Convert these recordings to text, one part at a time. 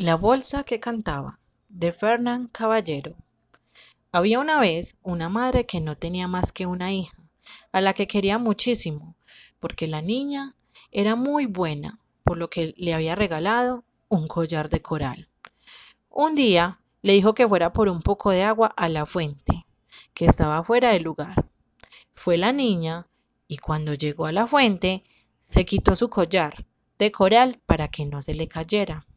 La bolsa que cantaba de Fernán Caballero. Había una vez una madre que no tenía más que una hija, a la que quería muchísimo, porque la niña era muy buena, por lo que le había regalado un collar de coral. Un día le dijo que fuera por un poco de agua a la fuente, que estaba fuera del lugar. Fue la niña y cuando llegó a la fuente se quitó su collar de coral para que no se le cayera.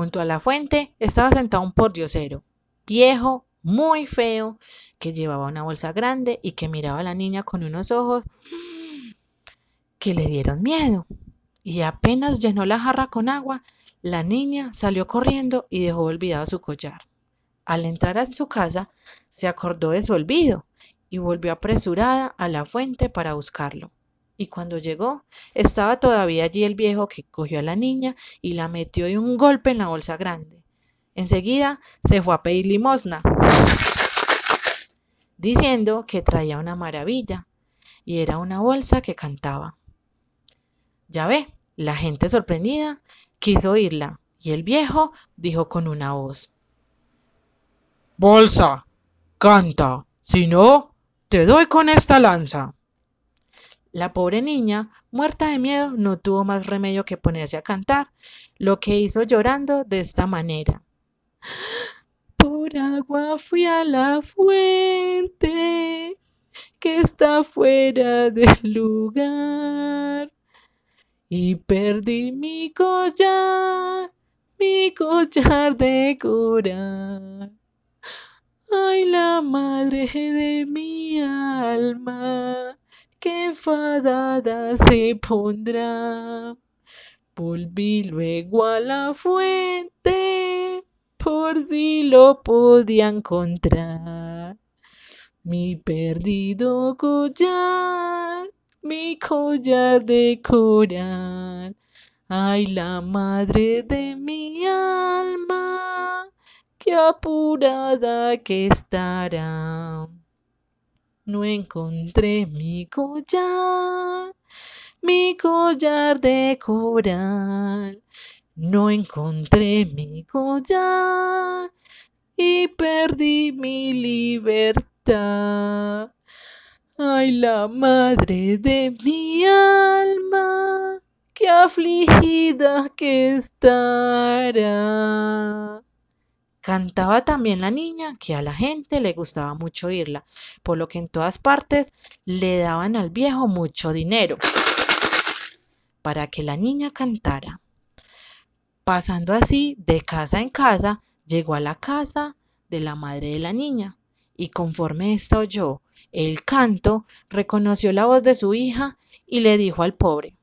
Junto a la fuente estaba sentado un pordiosero, viejo, muy feo, que llevaba una bolsa grande y que miraba a la niña con unos ojos que le dieron miedo. Y apenas llenó la jarra con agua, la niña salió corriendo y dejó olvidado su collar. Al entrar en su casa, se acordó de su olvido y volvió apresurada a la fuente para buscarlo y cuando llegó estaba todavía allí el viejo que cogió a la niña y la metió de un golpe en la bolsa grande. Enseguida se fue a pedir limosna, diciendo que traía una maravilla y era una bolsa que cantaba. Ya ve, la gente sorprendida quiso oírla y el viejo dijo con una voz, Bolsa, canta, si no, te doy con esta lanza. La pobre niña, muerta de miedo, no tuvo más remedio que ponerse a cantar, lo que hizo llorando de esta manera. Por agua fui a la fuente que está fuera del lugar y perdí mi collar, mi collar de coral. Ay, la madre de mi alma que enfadada se pondrá. Volví luego a la fuente por si lo podía encontrar. Mi perdido collar, mi collar de coral. Ay, la madre de mi alma, qué apurada que estará no encontré mi collar, mi collar de coral. No encontré mi collar y perdí mi libertad. Ay, la madre de mi alma, qué afligida que estará. Cantaba también la niña que a la gente le gustaba mucho oírla, por lo que en todas partes le daban al viejo mucho dinero para que la niña cantara. Pasando así de casa en casa, llegó a la casa de la madre de la niña, y conforme ésta oyó el canto, reconoció la voz de su hija y le dijo al pobre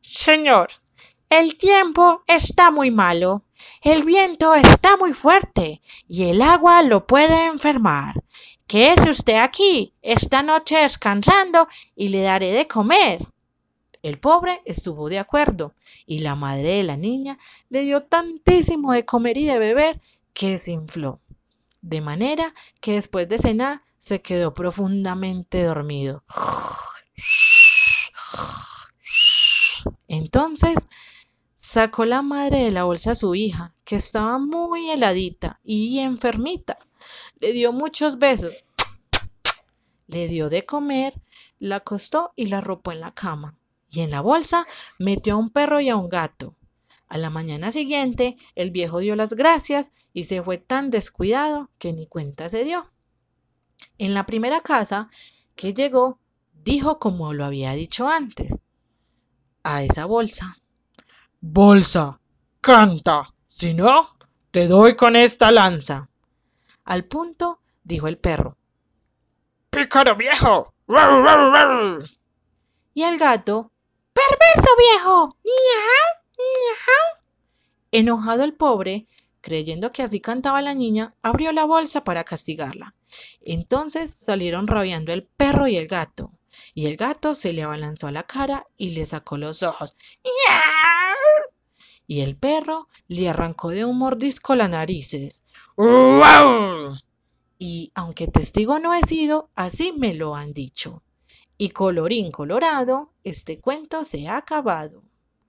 Señor, el tiempo está muy malo el viento está muy fuerte y el agua lo puede enfermar. Quédese usted aquí esta noche descansando y le daré de comer. El pobre estuvo de acuerdo y la madre de la niña le dio tantísimo de comer y de beber que se infló. De manera que después de cenar se quedó profundamente dormido. Entonces Sacó la madre de la bolsa a su hija, que estaba muy heladita y enfermita. Le dio muchos besos, le dio de comer, la acostó y la arropó en la cama. Y en la bolsa metió a un perro y a un gato. A la mañana siguiente, el viejo dio las gracias y se fue tan descuidado que ni cuenta se dio. En la primera casa que llegó, dijo como lo había dicho antes, a esa bolsa. Bolsa, canta, si no, te doy con esta lanza. Al punto, dijo el perro. ¡Pícaro viejo! Y el gato, ¡perverso viejo! Enojado el pobre, creyendo que así cantaba la niña, abrió la bolsa para castigarla. Entonces salieron rabiando el perro y el gato, y el gato se le abalanzó a la cara y le sacó los ojos y el perro le arrancó de un mordisco las narices. Y aunque testigo no he sido, así me lo han dicho. Y colorín colorado, este cuento se ha acabado.